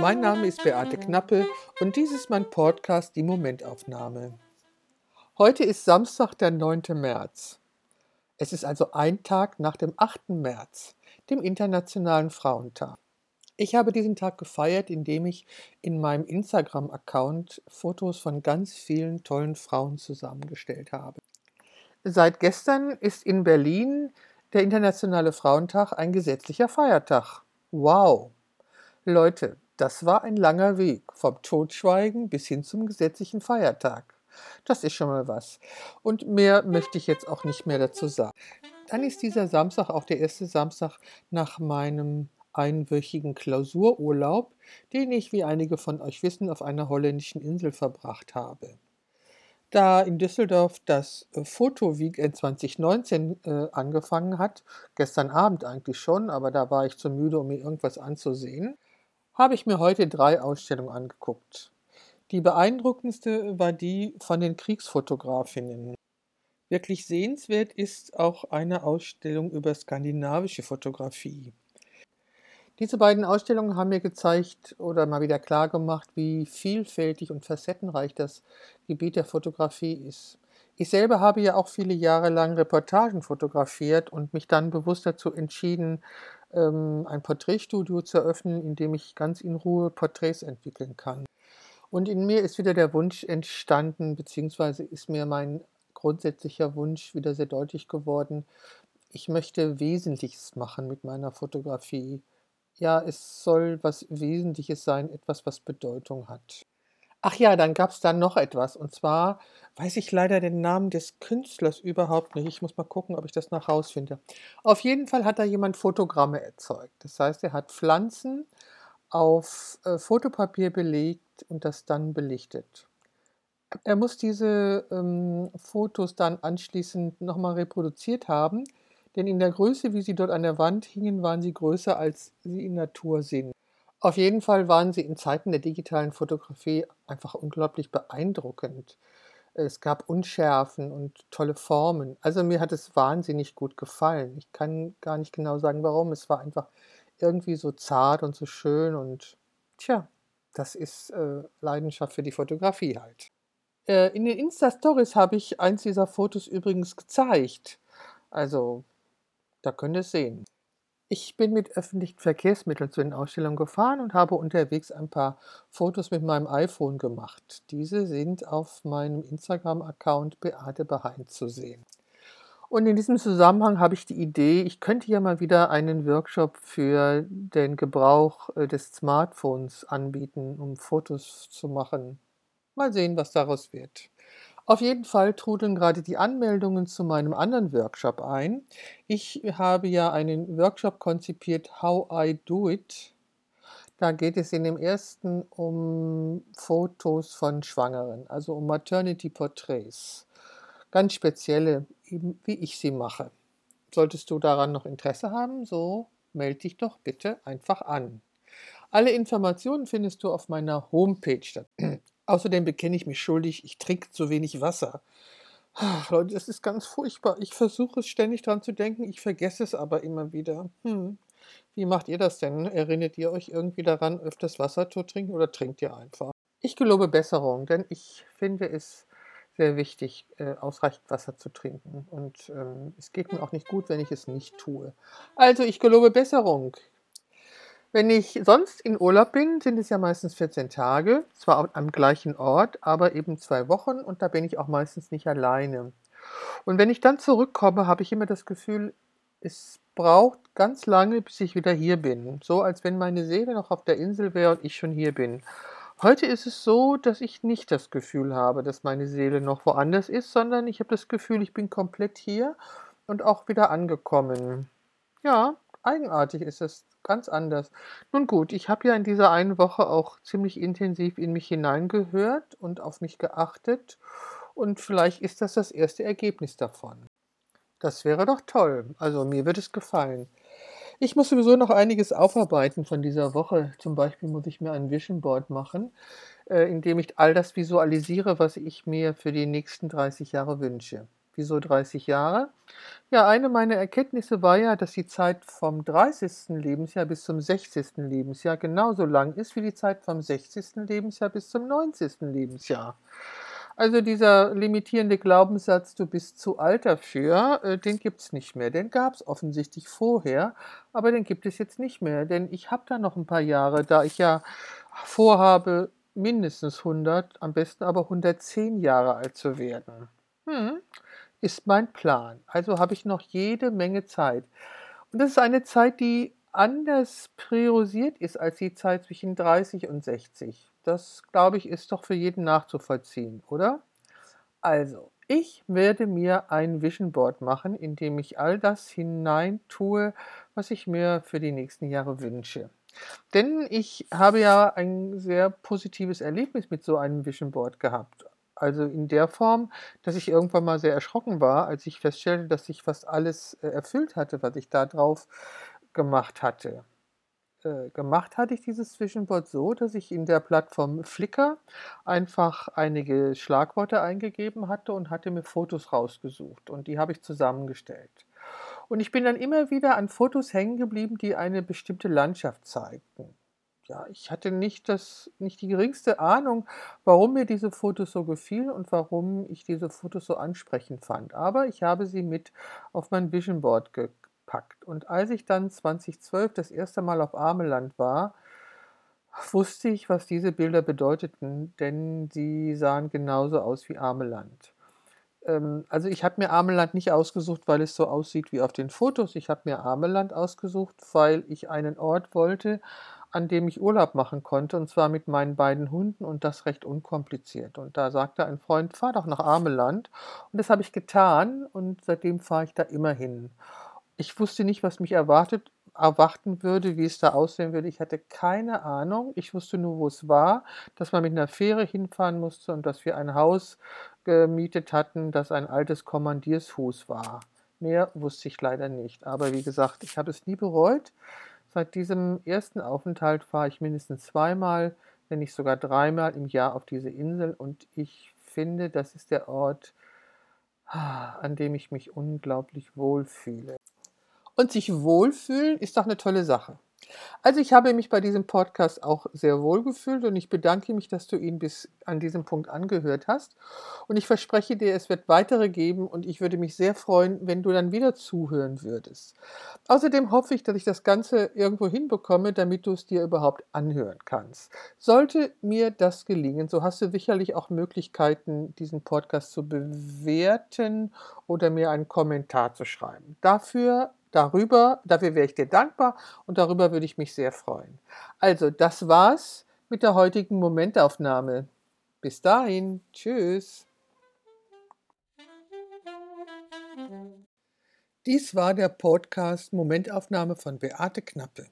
Mein Name ist Beate Knappe und dies ist mein Podcast Die Momentaufnahme. Heute ist Samstag, der 9. März. Es ist also ein Tag nach dem 8. März, dem Internationalen Frauentag. Ich habe diesen Tag gefeiert, indem ich in meinem Instagram-Account Fotos von ganz vielen tollen Frauen zusammengestellt habe. Seit gestern ist in Berlin der Internationale Frauentag ein gesetzlicher Feiertag. Wow! Leute, das war ein langer Weg, vom Totschweigen bis hin zum gesetzlichen Feiertag. Das ist schon mal was. Und mehr möchte ich jetzt auch nicht mehr dazu sagen. Dann ist dieser Samstag auch der erste Samstag nach meinem einwöchigen Klausururlaub, den ich, wie einige von euch wissen, auf einer holländischen Insel verbracht habe. Da in Düsseldorf das äh, Foto-Weekend 2019 äh, angefangen hat, gestern Abend eigentlich schon, aber da war ich zu müde, um mir irgendwas anzusehen, habe ich mir heute drei Ausstellungen angeguckt. Die beeindruckendste war die von den Kriegsfotografinnen. Wirklich sehenswert ist auch eine Ausstellung über skandinavische Fotografie. Diese beiden Ausstellungen haben mir gezeigt oder mal wieder klar gemacht, wie vielfältig und facettenreich das Gebiet der Fotografie ist. Ich selber habe ja auch viele Jahre lang Reportagen fotografiert und mich dann bewusst dazu entschieden, ähm, ein Porträtstudio zu eröffnen, in dem ich ganz in Ruhe Porträts entwickeln kann. Und in mir ist wieder der Wunsch entstanden, beziehungsweise ist mir mein grundsätzlicher Wunsch wieder sehr deutlich geworden. Ich möchte Wesentliches machen mit meiner Fotografie ja, es soll was Wesentliches sein, etwas, was Bedeutung hat. Ach ja, dann gab es da noch etwas. Und zwar weiß ich leider den Namen des Künstlers überhaupt nicht. Ich muss mal gucken, ob ich das noch rausfinde. Auf jeden Fall hat da jemand Fotogramme erzeugt. Das heißt, er hat Pflanzen auf äh, Fotopapier belegt und das dann belichtet. Er muss diese ähm, Fotos dann anschließend nochmal reproduziert haben denn in der Größe, wie sie dort an der Wand hingen, waren sie größer, als sie in Natur sind. Auf jeden Fall waren sie in Zeiten der digitalen Fotografie einfach unglaublich beeindruckend. Es gab Unschärfen und tolle Formen. Also mir hat es wahnsinnig gut gefallen. Ich kann gar nicht genau sagen, warum. Es war einfach irgendwie so zart und so schön und tja, das ist äh, Leidenschaft für die Fotografie halt. Äh, in den Insta-Stories habe ich eins dieser Fotos übrigens gezeigt. Also da könnt ihr es sehen. Ich bin mit öffentlichen Verkehrsmitteln zu den Ausstellungen gefahren und habe unterwegs ein paar Fotos mit meinem iPhone gemacht. Diese sind auf meinem Instagram-Account Beate Behind zu sehen. Und in diesem Zusammenhang habe ich die Idee, ich könnte ja mal wieder einen Workshop für den Gebrauch äh, des Smartphones anbieten, um Fotos zu machen. Mal sehen, was daraus wird. Auf jeden Fall trudeln gerade die Anmeldungen zu meinem anderen Workshop ein. Ich habe ja einen Workshop konzipiert, How I Do It. Da geht es in dem ersten um Fotos von Schwangeren, also um Maternity Portraits. Ganz spezielle, eben wie ich sie mache. Solltest du daran noch Interesse haben, so melde dich doch bitte einfach an. Alle Informationen findest du auf meiner Homepage. Außerdem bekenne ich mich schuldig, ich trinke zu wenig Wasser. Ach, Leute, das ist ganz furchtbar. Ich versuche es ständig dran zu denken, ich vergesse es aber immer wieder. Hm. Wie macht ihr das denn? Erinnert ihr euch irgendwie daran, öfters Wasser zu trinken oder trinkt ihr einfach? Ich gelobe Besserung, denn ich finde es sehr wichtig, äh, ausreichend Wasser zu trinken. Und ähm, es geht mir auch nicht gut, wenn ich es nicht tue. Also ich gelobe Besserung. Wenn ich sonst in Urlaub bin, sind es ja meistens 14 Tage, zwar am gleichen Ort, aber eben zwei Wochen und da bin ich auch meistens nicht alleine. Und wenn ich dann zurückkomme, habe ich immer das Gefühl, es braucht ganz lange, bis ich wieder hier bin. So als wenn meine Seele noch auf der Insel wäre und ich schon hier bin. Heute ist es so, dass ich nicht das Gefühl habe, dass meine Seele noch woanders ist, sondern ich habe das Gefühl, ich bin komplett hier und auch wieder angekommen. Ja, eigenartig ist es ganz anders. Nun gut, ich habe ja in dieser einen Woche auch ziemlich intensiv in mich hineingehört und auf mich geachtet und vielleicht ist das das erste Ergebnis davon. Das wäre doch toll. Also mir wird es gefallen. Ich muss sowieso noch einiges aufarbeiten von dieser Woche. Zum Beispiel muss ich mir ein Vision Board machen, äh, in dem ich all das visualisiere, was ich mir für die nächsten 30 Jahre wünsche. Wieso 30 Jahre? Ja, eine meiner Erkenntnisse war ja, dass die Zeit vom 30. Lebensjahr bis zum 60. Lebensjahr genauso lang ist wie die Zeit vom 60. Lebensjahr bis zum 90. Lebensjahr. Also dieser limitierende Glaubenssatz, du bist zu alt dafür, äh, den gibt es nicht mehr. Den gab es offensichtlich vorher, aber den gibt es jetzt nicht mehr. Denn ich habe da noch ein paar Jahre, da ich ja vorhabe, mindestens 100, am besten aber 110 Jahre alt zu werden. Hm, ist mein Plan. Also habe ich noch jede Menge Zeit. Und das ist eine Zeit, die anders priorisiert ist als die Zeit zwischen 30 und 60. Das, glaube ich, ist doch für jeden nachzuvollziehen, oder? Also, ich werde mir ein Vision Board machen, in dem ich all das hinein tue, was ich mir für die nächsten Jahre wünsche. Denn ich habe ja ein sehr positives Erlebnis mit so einem Vision Board gehabt. Also in der Form, dass ich irgendwann mal sehr erschrocken war, als ich feststellte, dass ich fast alles äh, erfüllt hatte, was ich da drauf gemacht hatte. Äh, gemacht hatte ich dieses Board so, dass ich in der Plattform Flickr einfach einige Schlagworte eingegeben hatte und hatte mir Fotos rausgesucht und die habe ich zusammengestellt. Und ich bin dann immer wieder an Fotos hängen geblieben, die eine bestimmte Landschaft zeigten. Ja, ich hatte nicht, das, nicht die geringste Ahnung, warum mir diese Fotos so gefielen und warum ich diese Fotos so ansprechend fand. Aber ich habe sie mit auf mein Vision Board ge gepackt. Und als ich dann 2012 das erste Mal auf Ameland war, wusste ich, was diese Bilder bedeuteten, denn sie sahen genauso aus wie Ameland. Ähm, also ich habe mir Ameland nicht ausgesucht, weil es so aussieht wie auf den Fotos. Ich habe mir Ameland ausgesucht, weil ich einen Ort wollte, an dem ich Urlaub machen konnte, und zwar mit meinen beiden Hunden und das recht unkompliziert. Und da sagte ein Freund, fahr doch nach Ameland. Und das habe ich getan und seitdem fahre ich da immer hin. Ich wusste nicht, was mich erwartet erwarten würde, wie es da aussehen würde. Ich hatte keine Ahnung. Ich wusste nur, wo es war, dass man mit einer Fähre hinfahren musste und dass wir ein Haus gemietet hatten, das ein altes Kommandiersfuß war. Mehr wusste ich leider nicht. Aber wie gesagt, ich habe es nie bereut. Seit diesem ersten Aufenthalt fahre ich mindestens zweimal, wenn nicht sogar dreimal im Jahr auf diese Insel und ich finde, das ist der Ort, an dem ich mich unglaublich wohlfühle. Und sich wohlfühlen ist doch eine tolle Sache. Also ich habe mich bei diesem Podcast auch sehr wohl gefühlt und ich bedanke mich, dass du ihn bis an diesem Punkt angehört hast. Und ich verspreche dir, es wird weitere geben und ich würde mich sehr freuen, wenn du dann wieder zuhören würdest. Außerdem hoffe ich, dass ich das Ganze irgendwo hinbekomme, damit du es dir überhaupt anhören kannst. Sollte mir das gelingen, so hast du sicherlich auch Möglichkeiten, diesen Podcast zu bewerten oder mir einen Kommentar zu schreiben. Dafür Darüber, dafür wäre ich dir dankbar und darüber würde ich mich sehr freuen. Also, das war's mit der heutigen Momentaufnahme. Bis dahin, tschüss. Dies war der Podcast Momentaufnahme von Beate Knappe.